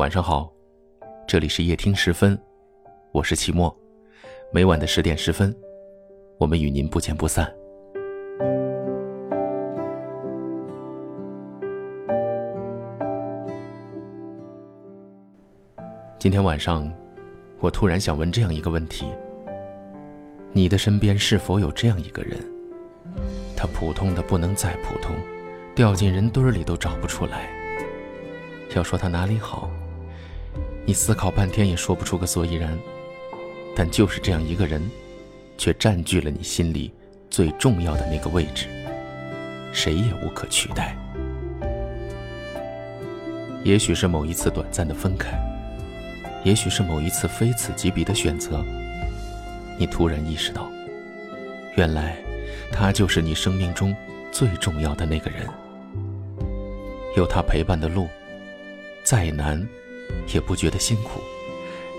晚上好，这里是夜听十分，我是齐墨。每晚的十点十分，我们与您不见不散。今天晚上，我突然想问这样一个问题：你的身边是否有这样一个人？他普通的不能再普通，掉进人堆里都找不出来。要说他哪里好？你思考半天也说不出个所以然，但就是这样一个人，却占据了你心里最重要的那个位置，谁也无可取代。也许是某一次短暂的分开，也许是某一次非此即彼的选择，你突然意识到，原来他就是你生命中最重要的那个人。有他陪伴的路，再难。也不觉得辛苦，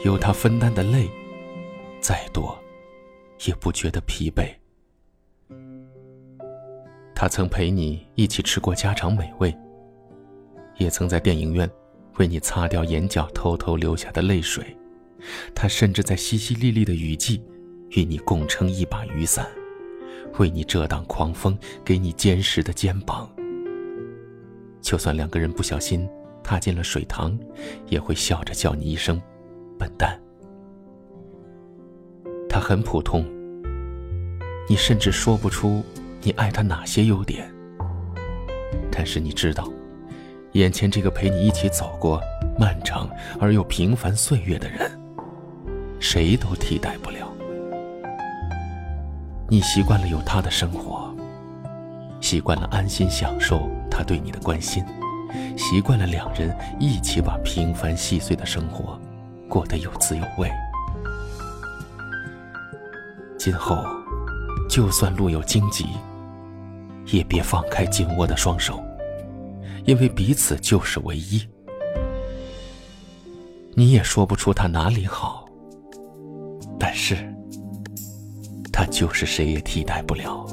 有他分担的累，再多，也不觉得疲惫。他曾陪你一起吃过家常美味，也曾在电影院为你擦掉眼角偷偷流下的泪水。他甚至在淅淅沥沥的雨季，与你共撑一把雨伞，为你遮挡狂风，给你坚实的肩膀。就算两个人不小心。踏进了水塘，也会笑着叫你一声“笨蛋”。他很普通，你甚至说不出你爱他哪些优点。但是你知道，眼前这个陪你一起走过漫长而又平凡岁月的人，谁都替代不了。你习惯了有他的生活，习惯了安心享受他对你的关心。习惯了两人一起把平凡细碎的生活过得有滋有味。今后，就算路有荆棘，也别放开紧握的双手，因为彼此就是唯一。你也说不出他哪里好，但是，他就是谁也替代不了。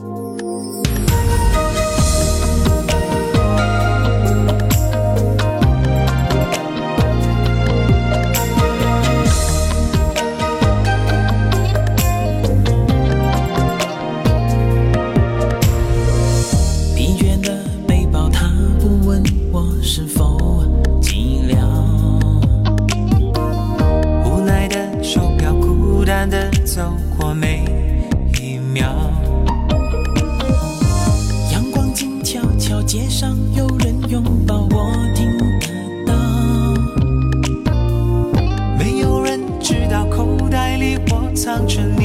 Chân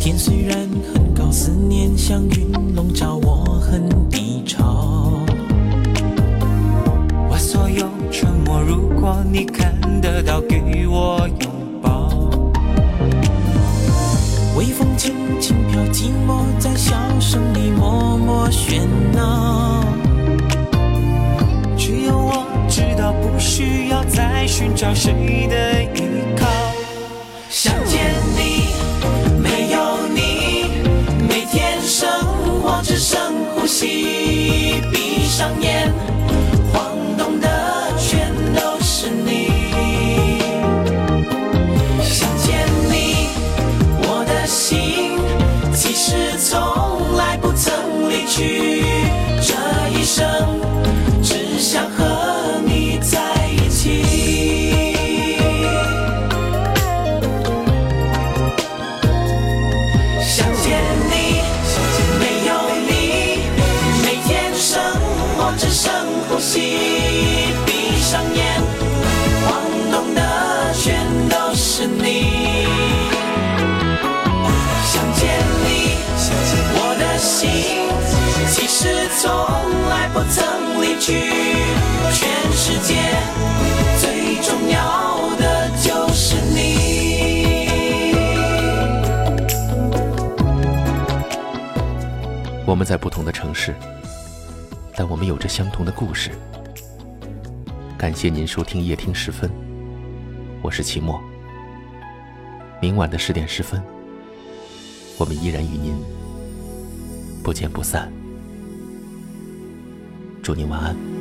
天虽然很高，思念像云笼罩我，很低潮。我所有沉默，如果你看得到，给我拥抱。微风轻轻飘，寂寞在笑声里默默喧闹。只有我知道，不需要再寻找谁的。闭上眼晃动的全都是你。想见你我的心其实从来不曾离去。全世界最重要的就是你。我们在不同的城市，但我们有着相同的故事。感谢您收听夜听十分，我是齐墨。明晚的十点十分，我们依然与您不见不散。祝您晚安。